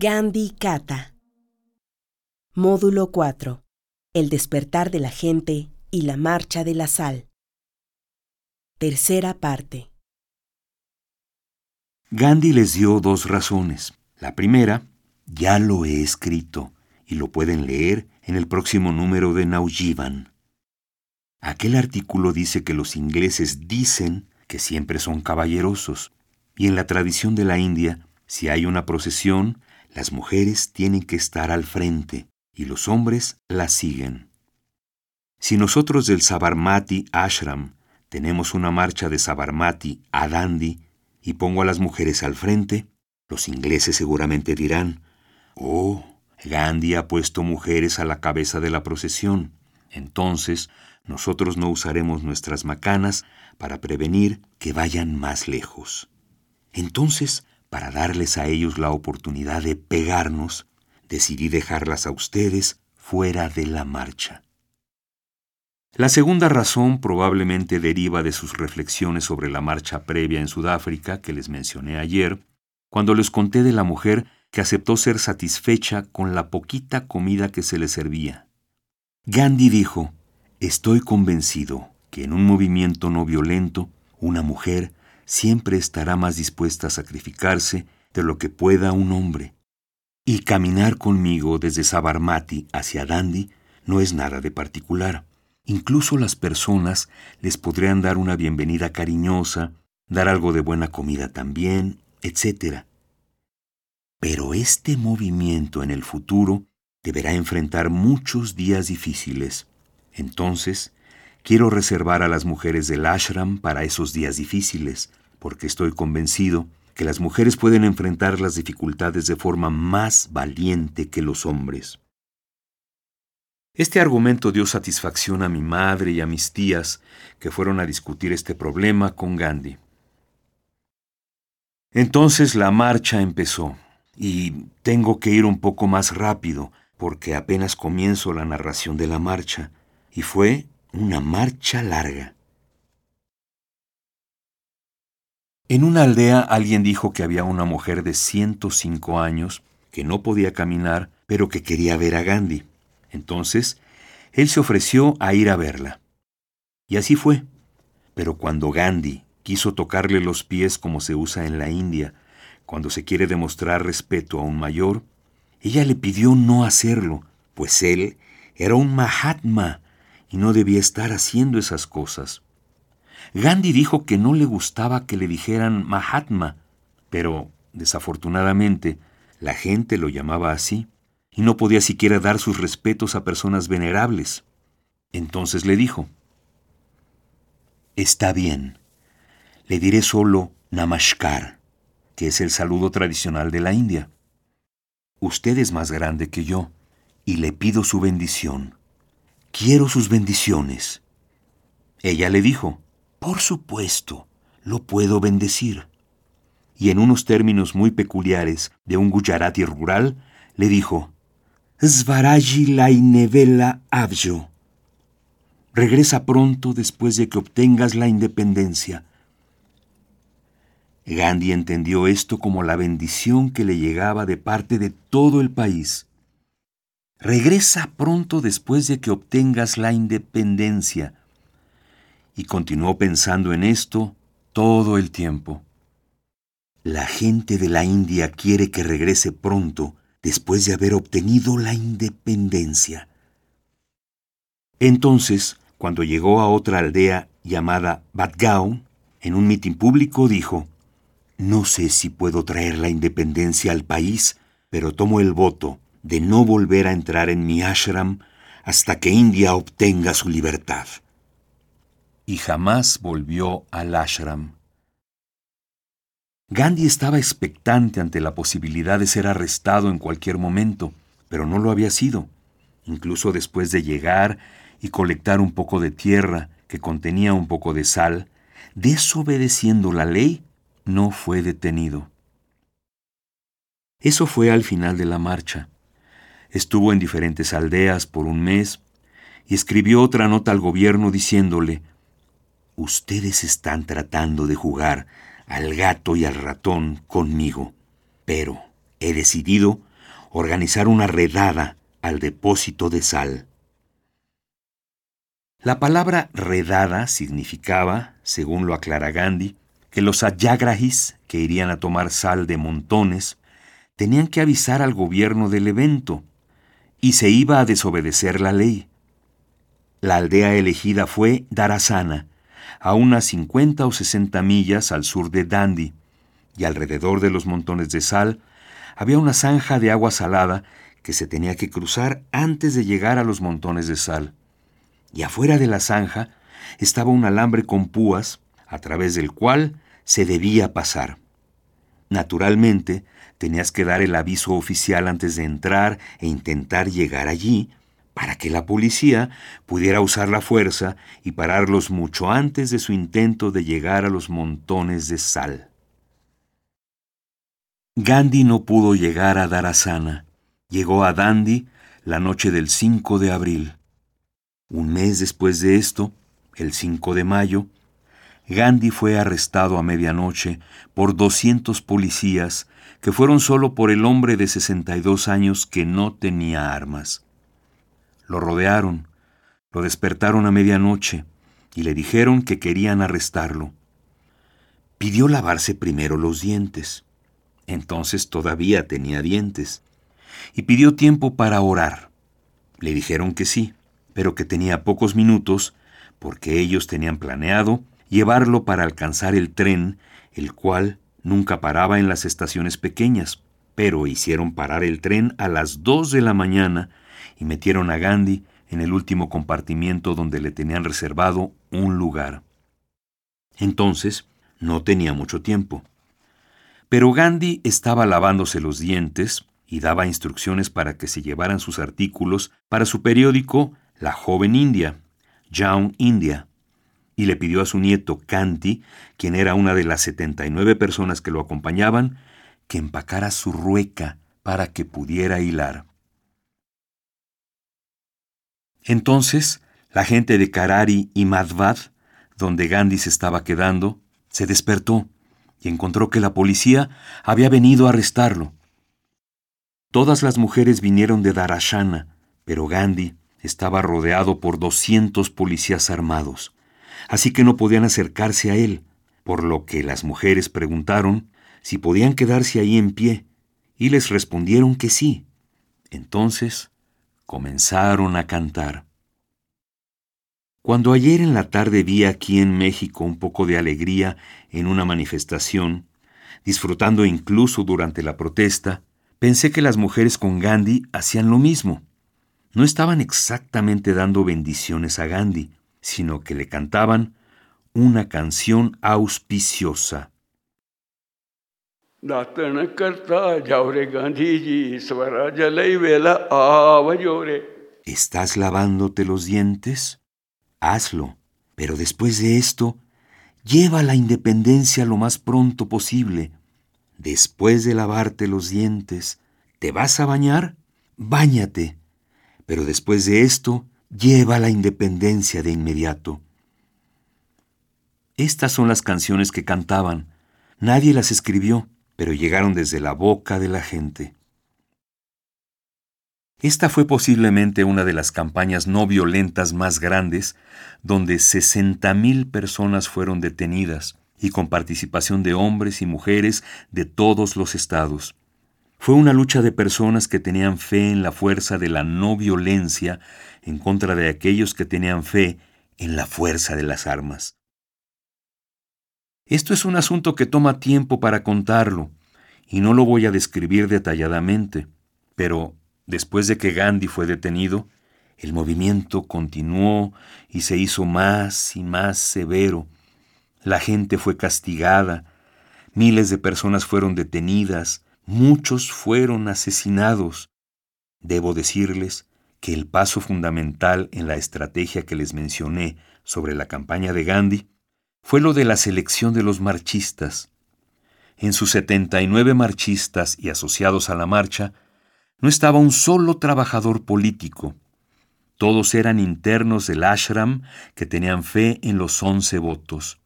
Gandhi Kata. Módulo 4. El despertar de la gente y la marcha de la sal. Tercera parte. Gandhi les dio dos razones. La primera, ya lo he escrito y lo pueden leer en el próximo número de Naujivan. Aquel artículo dice que los ingleses dicen que siempre son caballerosos, y en la tradición de la India, si hay una procesión, las mujeres tienen que estar al frente y los hombres las siguen. Si nosotros del Sabarmati Ashram tenemos una marcha de Sabarmati a Dandi y pongo a las mujeres al frente, los ingleses seguramente dirán, oh, Gandhi ha puesto mujeres a la cabeza de la procesión. Entonces, nosotros no usaremos nuestras macanas para prevenir que vayan más lejos. Entonces, para darles a ellos la oportunidad de pegarnos, decidí dejarlas a ustedes fuera de la marcha. La segunda razón probablemente deriva de sus reflexiones sobre la marcha previa en Sudáfrica que les mencioné ayer, cuando les conté de la mujer que aceptó ser satisfecha con la poquita comida que se le servía. Gandhi dijo, Estoy convencido que en un movimiento no violento, una mujer siempre estará más dispuesta a sacrificarse de lo que pueda un hombre. Y caminar conmigo desde Sabarmati hacia Dandi no es nada de particular. Incluso las personas les podrían dar una bienvenida cariñosa, dar algo de buena comida también, etc. Pero este movimiento en el futuro deberá enfrentar muchos días difíciles. Entonces, quiero reservar a las mujeres del ashram para esos días difíciles, porque estoy convencido que las mujeres pueden enfrentar las dificultades de forma más valiente que los hombres. Este argumento dio satisfacción a mi madre y a mis tías, que fueron a discutir este problema con Gandhi. Entonces la marcha empezó, y tengo que ir un poco más rápido, porque apenas comienzo la narración de la marcha, y fue una marcha larga. En una aldea alguien dijo que había una mujer de 105 años que no podía caminar, pero que quería ver a Gandhi. Entonces, él se ofreció a ir a verla. Y así fue. Pero cuando Gandhi quiso tocarle los pies como se usa en la India, cuando se quiere demostrar respeto a un mayor, ella le pidió no hacerlo, pues él era un Mahatma y no debía estar haciendo esas cosas. Gandhi dijo que no le gustaba que le dijeran Mahatma, pero desafortunadamente la gente lo llamaba así y no podía siquiera dar sus respetos a personas venerables. Entonces le dijo, Está bien, le diré solo Namaskar, que es el saludo tradicional de la India. Usted es más grande que yo y le pido su bendición. Quiero sus bendiciones. Ella le dijo, por supuesto, lo puedo bendecir. Y en unos términos muy peculiares de un Gujarati rural, le dijo, Svaraji Lainevela Abjo. Regresa pronto después de que obtengas la independencia. Gandhi entendió esto como la bendición que le llegaba de parte de todo el país. Regresa pronto después de que obtengas la independencia, y continuó pensando en esto todo el tiempo. La gente de la India quiere que regrese pronto después de haber obtenido la independencia. Entonces, cuando llegó a otra aldea llamada Badgaon, en un mitin público dijo, No sé si puedo traer la independencia al país, pero tomo el voto de no volver a entrar en mi ashram hasta que India obtenga su libertad y jamás volvió al ashram. Gandhi estaba expectante ante la posibilidad de ser arrestado en cualquier momento, pero no lo había sido. Incluso después de llegar y colectar un poco de tierra que contenía un poco de sal, desobedeciendo la ley, no fue detenido. Eso fue al final de la marcha. Estuvo en diferentes aldeas por un mes y escribió otra nota al gobierno diciéndole, Ustedes están tratando de jugar al gato y al ratón conmigo, pero he decidido organizar una redada al depósito de sal. La palabra redada significaba, según lo aclara Gandhi, que los ayagrahis, que irían a tomar sal de montones, tenían que avisar al gobierno del evento, y se iba a desobedecer la ley. La aldea elegida fue Darasana, a unas 50 o 60 millas al sur de Dandi, y alrededor de los montones de sal había una zanja de agua salada que se tenía que cruzar antes de llegar a los montones de sal. Y afuera de la zanja estaba un alambre con púas a través del cual se debía pasar. Naturalmente, tenías que dar el aviso oficial antes de entrar e intentar llegar allí para que la policía pudiera usar la fuerza y pararlos mucho antes de su intento de llegar a los montones de sal. Gandhi no pudo llegar a Darasana. Llegó a Dandi la noche del 5 de abril. Un mes después de esto, el 5 de mayo, Gandhi fue arrestado a medianoche por 200 policías que fueron solo por el hombre de 62 años que no tenía armas. Lo rodearon, lo despertaron a medianoche y le dijeron que querían arrestarlo. Pidió lavarse primero los dientes. Entonces todavía tenía dientes. Y pidió tiempo para orar. Le dijeron que sí, pero que tenía pocos minutos porque ellos tenían planeado llevarlo para alcanzar el tren, el cual nunca paraba en las estaciones pequeñas, pero hicieron parar el tren a las dos de la mañana y metieron a Gandhi en el último compartimiento donde le tenían reservado un lugar. Entonces, no tenía mucho tiempo. Pero Gandhi estaba lavándose los dientes y daba instrucciones para que se llevaran sus artículos para su periódico La Joven India, Young India, y le pidió a su nieto Kanti, quien era una de las 79 personas que lo acompañaban, que empacara su rueca para que pudiera hilar. Entonces, la gente de Karari y Madhvad, donde Gandhi se estaba quedando, se despertó y encontró que la policía había venido a arrestarlo. Todas las mujeres vinieron de Darashana, pero Gandhi estaba rodeado por 200 policías armados, así que no podían acercarse a él, por lo que las mujeres preguntaron si podían quedarse ahí en pie, y les respondieron que sí. Entonces comenzaron a cantar. Cuando ayer en la tarde vi aquí en México un poco de alegría en una manifestación, disfrutando incluso durante la protesta, pensé que las mujeres con Gandhi hacían lo mismo. No estaban exactamente dando bendiciones a Gandhi, sino que le cantaban una canción auspiciosa. ¿Estás lavándote los dientes? Hazlo, pero después de esto, lleva la independencia lo más pronto posible. Después de lavarte los dientes, ¿te vas a bañar? Báñate, pero después de esto, lleva la independencia de inmediato. Estas son las canciones que cantaban. Nadie las escribió pero llegaron desde la boca de la gente. Esta fue posiblemente una de las campañas no violentas más grandes, donde 60.000 personas fueron detenidas y con participación de hombres y mujeres de todos los estados. Fue una lucha de personas que tenían fe en la fuerza de la no violencia en contra de aquellos que tenían fe en la fuerza de las armas. Esto es un asunto que toma tiempo para contarlo, y no lo voy a describir detalladamente, pero después de que Gandhi fue detenido, el movimiento continuó y se hizo más y más severo. La gente fue castigada, miles de personas fueron detenidas, muchos fueron asesinados. Debo decirles que el paso fundamental en la estrategia que les mencioné sobre la campaña de Gandhi fue lo de la selección de los marchistas. En sus 79 marchistas y asociados a la marcha, no estaba un solo trabajador político. Todos eran internos del ashram que tenían fe en los once votos.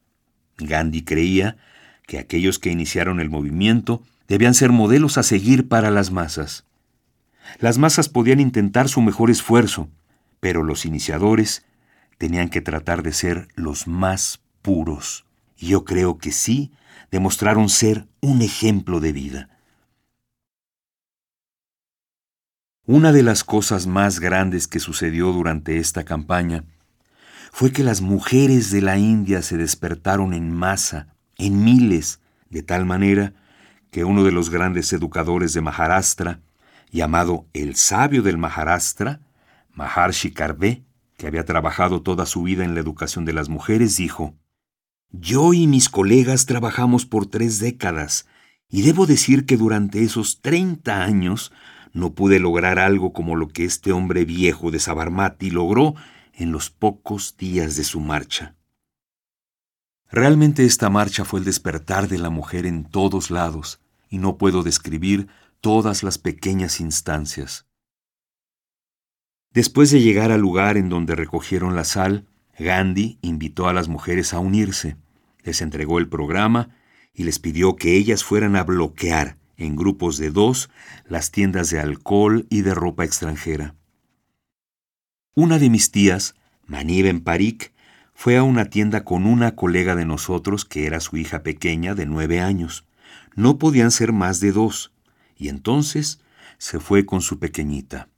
Gandhi creía que aquellos que iniciaron el movimiento debían ser modelos a seguir para las masas. Las masas podían intentar su mejor esfuerzo, pero los iniciadores tenían que tratar de ser los más puros. Y yo creo que sí demostraron ser un ejemplo de vida. Una de las cosas más grandes que sucedió durante esta campaña fue que las mujeres de la India se despertaron en masa, en miles, de tal manera que uno de los grandes educadores de Maharashtra, llamado el sabio del Maharashtra, Maharshi Karve, que había trabajado toda su vida en la educación de las mujeres, dijo, Yo y mis colegas trabajamos por tres décadas, y debo decir que durante esos treinta años no pude lograr algo como lo que este hombre viejo de Sabarmati logró en los pocos días de su marcha. Realmente esta marcha fue el despertar de la mujer en todos lados, y no puedo describir todas las pequeñas instancias. Después de llegar al lugar en donde recogieron la sal, Gandhi invitó a las mujeres a unirse, les entregó el programa y les pidió que ellas fueran a bloquear, en grupos de dos, las tiendas de alcohol y de ropa extranjera. Una de mis tías, Maniben Parik, fue a una tienda con una colega de nosotros que era su hija pequeña de nueve años. No podían ser más de dos, y entonces se fue con su pequeñita.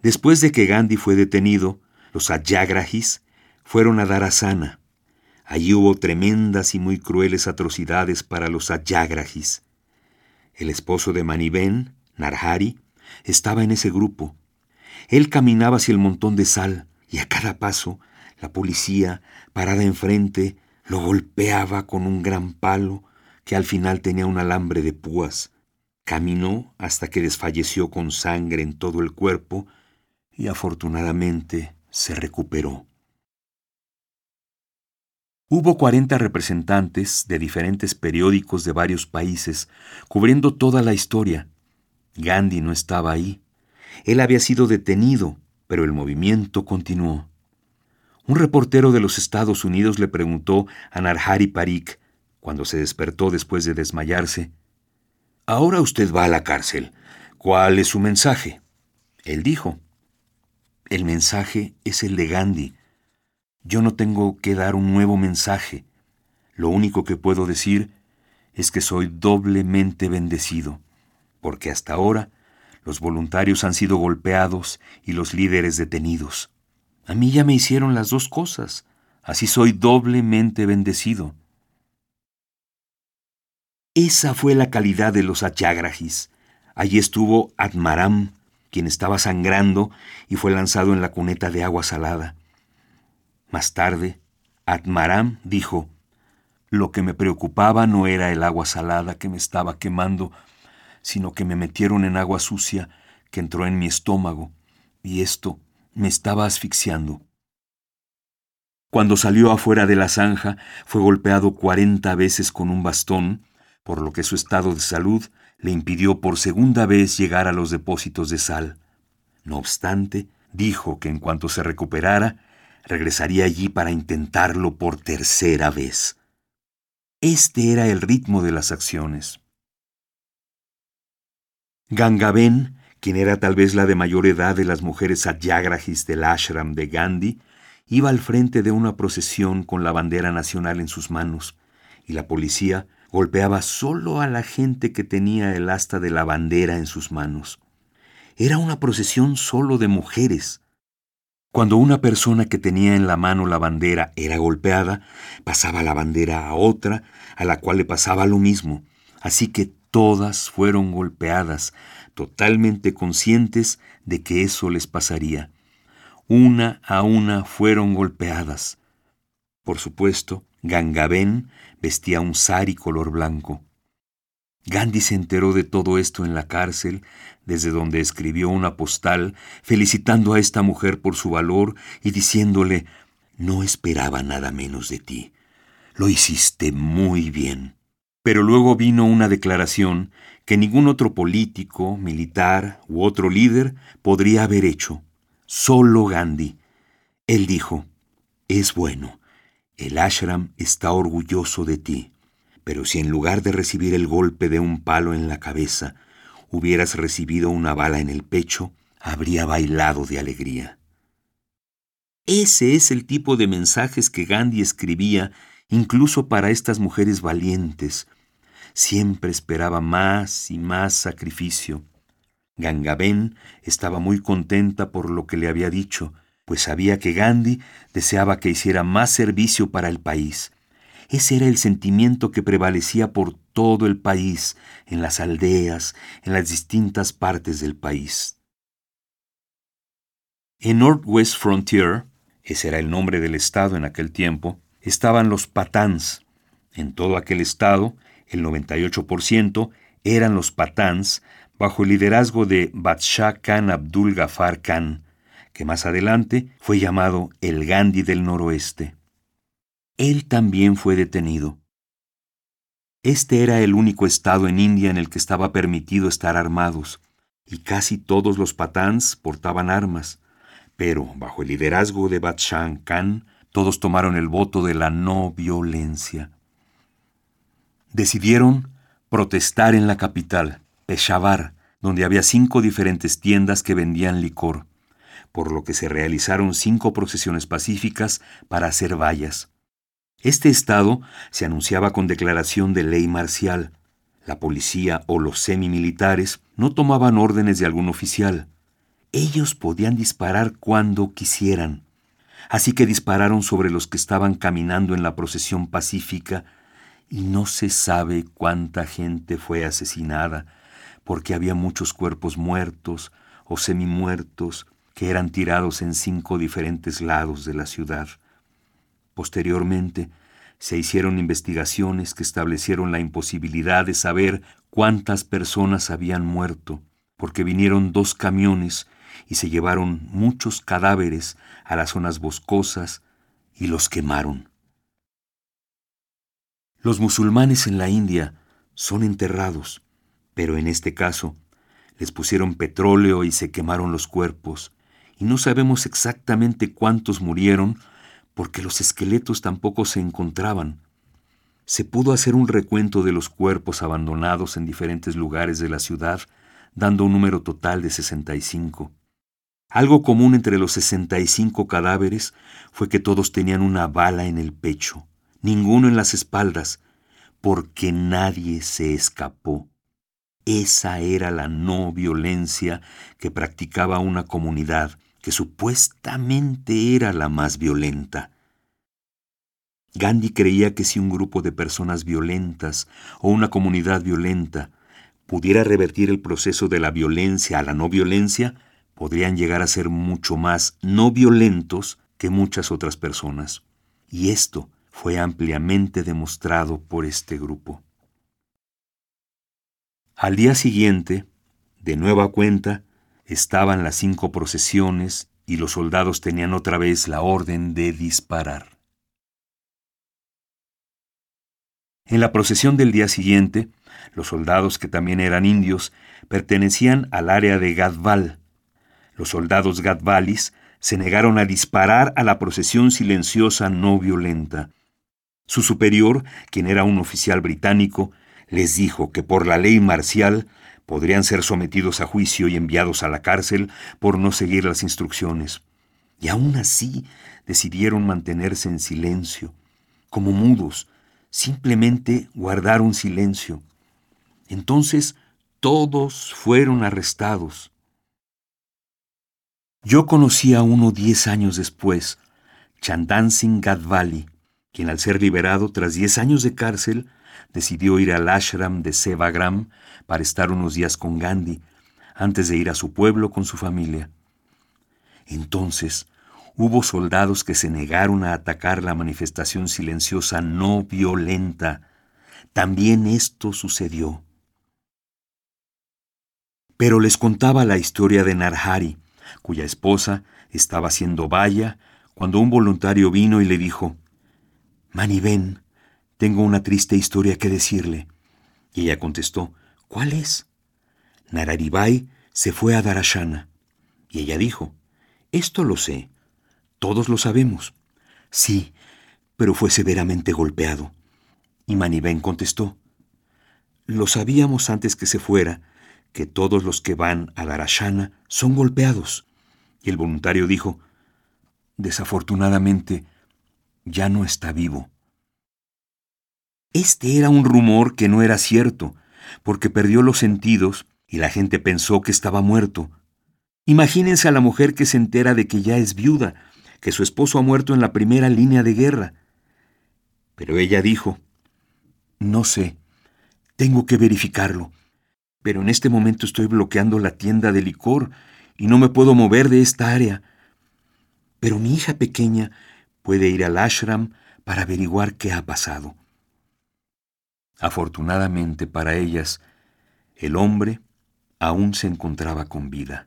Después de que Gandhi fue detenido, los Ayagrahis fueron a Darasana. Allí hubo tremendas y muy crueles atrocidades para los Ayagrahis. El esposo de Maniben, Narhari, estaba en ese grupo. Él caminaba hacia el montón de sal y a cada paso la policía, parada enfrente, lo golpeaba con un gran palo que al final tenía un alambre de púas. Caminó hasta que desfalleció con sangre en todo el cuerpo y afortunadamente se recuperó. Hubo 40 representantes de diferentes periódicos de varios países cubriendo toda la historia. Gandhi no estaba ahí. Él había sido detenido, pero el movimiento continuó. Un reportero de los Estados Unidos le preguntó a Narhari Parik, cuando se despertó después de desmayarse, Ahora usted va a la cárcel. ¿Cuál es su mensaje? Él dijo, El mensaje es el de Gandhi yo no tengo que dar un nuevo mensaje. Lo único que puedo decir es que soy doblemente bendecido, porque hasta ahora los voluntarios han sido golpeados y los líderes detenidos. A mí ya me hicieron las dos cosas, así soy doblemente bendecido. Esa fue la calidad de los achagrajis. Allí estuvo Atmaram, quien estaba sangrando y fue lanzado en la cuneta de agua salada. Más tarde, Atmaram dijo, lo que me preocupaba no era el agua salada que me estaba quemando, sino que me metieron en agua sucia que entró en mi estómago, y esto me estaba asfixiando. Cuando salió afuera de la zanja, fue golpeado cuarenta veces con un bastón, por lo que su estado de salud le impidió por segunda vez llegar a los depósitos de sal. No obstante, dijo que en cuanto se recuperara, regresaría allí para intentarlo por tercera vez. Este era el ritmo de las acciones. Gangaben, quien era tal vez la de mayor edad de las mujeres satyagrahis del ashram de Gandhi, iba al frente de una procesión con la bandera nacional en sus manos, y la policía golpeaba solo a la gente que tenía el asta de la bandera en sus manos. Era una procesión solo de mujeres, cuando una persona que tenía en la mano la bandera era golpeada, pasaba la bandera a otra, a la cual le pasaba lo mismo. Así que todas fueron golpeadas, totalmente conscientes de que eso les pasaría. Una a una fueron golpeadas. Por supuesto, Gangabén vestía un sari color blanco. Gandhi se enteró de todo esto en la cárcel, desde donde escribió una postal felicitando a esta mujer por su valor y diciéndole, no esperaba nada menos de ti. Lo hiciste muy bien. Pero luego vino una declaración que ningún otro político, militar u otro líder podría haber hecho. Solo Gandhi. Él dijo, es bueno, el ashram está orgulloso de ti. Pero si en lugar de recibir el golpe de un palo en la cabeza, hubieras recibido una bala en el pecho, habría bailado de alegría. Ese es el tipo de mensajes que Gandhi escribía incluso para estas mujeres valientes. Siempre esperaba más y más sacrificio. Gangaben estaba muy contenta por lo que le había dicho, pues sabía que Gandhi deseaba que hiciera más servicio para el país. Ese era el sentimiento que prevalecía por todo el país, en las aldeas, en las distintas partes del país. En Northwest Frontier, ese era el nombre del estado en aquel tiempo, estaban los patans. En todo aquel estado, el 98% eran los patans bajo el liderazgo de Badshah Khan Abdul Ghaffar Khan, que más adelante fue llamado el Gandhi del Noroeste. Él también fue detenido. Este era el único estado en India en el que estaba permitido estar armados, y casi todos los patans portaban armas, pero bajo el liderazgo de Batshan Khan, todos tomaron el voto de la no violencia. Decidieron protestar en la capital, Peshawar, donde había cinco diferentes tiendas que vendían licor, por lo que se realizaron cinco procesiones pacíficas para hacer vallas. Este estado se anunciaba con declaración de ley marcial. La policía o los semimilitares no tomaban órdenes de algún oficial. Ellos podían disparar cuando quisieran. Así que dispararon sobre los que estaban caminando en la procesión pacífica y no se sabe cuánta gente fue asesinada, porque había muchos cuerpos muertos o semimuertos que eran tirados en cinco diferentes lados de la ciudad. Posteriormente, se hicieron investigaciones que establecieron la imposibilidad de saber cuántas personas habían muerto, porque vinieron dos camiones y se llevaron muchos cadáveres a las zonas boscosas y los quemaron. Los musulmanes en la India son enterrados, pero en este caso les pusieron petróleo y se quemaron los cuerpos, y no sabemos exactamente cuántos murieron porque los esqueletos tampoco se encontraban. Se pudo hacer un recuento de los cuerpos abandonados en diferentes lugares de la ciudad, dando un número total de 65. Algo común entre los 65 cadáveres fue que todos tenían una bala en el pecho, ninguno en las espaldas, porque nadie se escapó. Esa era la no violencia que practicaba una comunidad que supuestamente era la más violenta. Gandhi creía que si un grupo de personas violentas o una comunidad violenta pudiera revertir el proceso de la violencia a la no violencia, podrían llegar a ser mucho más no violentos que muchas otras personas. Y esto fue ampliamente demostrado por este grupo. Al día siguiente, de nueva cuenta, estaban las cinco procesiones y los soldados tenían otra vez la orden de disparar. En la procesión del día siguiente, los soldados que también eran indios pertenecían al área de Gadval, los soldados Gadvalis se negaron a disparar a la procesión silenciosa no violenta. Su superior, quien era un oficial británico, les dijo que por la ley marcial podrían ser sometidos a juicio y enviados a la cárcel por no seguir las instrucciones. Y aún así decidieron mantenerse en silencio, como mudos, simplemente guardaron silencio. Entonces todos fueron arrestados. Yo conocí a uno diez años después, Chandan Singh quien al ser liberado tras diez años de cárcel, decidió ir al ashram de Sevagram para estar unos días con Gandhi, antes de ir a su pueblo con su familia. Entonces, hubo soldados que se negaron a atacar la manifestación silenciosa no violenta. También esto sucedió. Pero les contaba la historia de Narhari, cuya esposa estaba haciendo valla, cuando un voluntario vino y le dijo, Mani, ven, tengo una triste historia que decirle. Y ella contestó, ¿cuál es? Nararibai se fue a Darashana. Y ella dijo, esto lo sé, todos lo sabemos. Sí, pero fue severamente golpeado. Y Manibén contestó, lo sabíamos antes que se fuera, que todos los que van a Darashana son golpeados. Y el voluntario dijo, desafortunadamente, ya no está vivo. Este era un rumor que no era cierto, porque perdió los sentidos y la gente pensó que estaba muerto. Imagínense a la mujer que se entera de que ya es viuda, que su esposo ha muerto en la primera línea de guerra. Pero ella dijo, no sé, tengo que verificarlo, pero en este momento estoy bloqueando la tienda de licor y no me puedo mover de esta área. Pero mi hija pequeña puede ir al ashram para averiguar qué ha pasado. Afortunadamente para ellas, el hombre aún se encontraba con vida.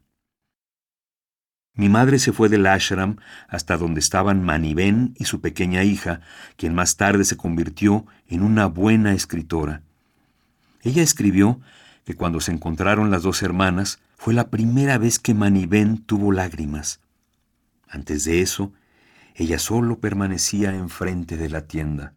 Mi madre se fue del ashram hasta donde estaban Maniben y su pequeña hija, quien más tarde se convirtió en una buena escritora. Ella escribió que cuando se encontraron las dos hermanas fue la primera vez que Maniben tuvo lágrimas. Antes de eso, ella solo permanecía enfrente de la tienda.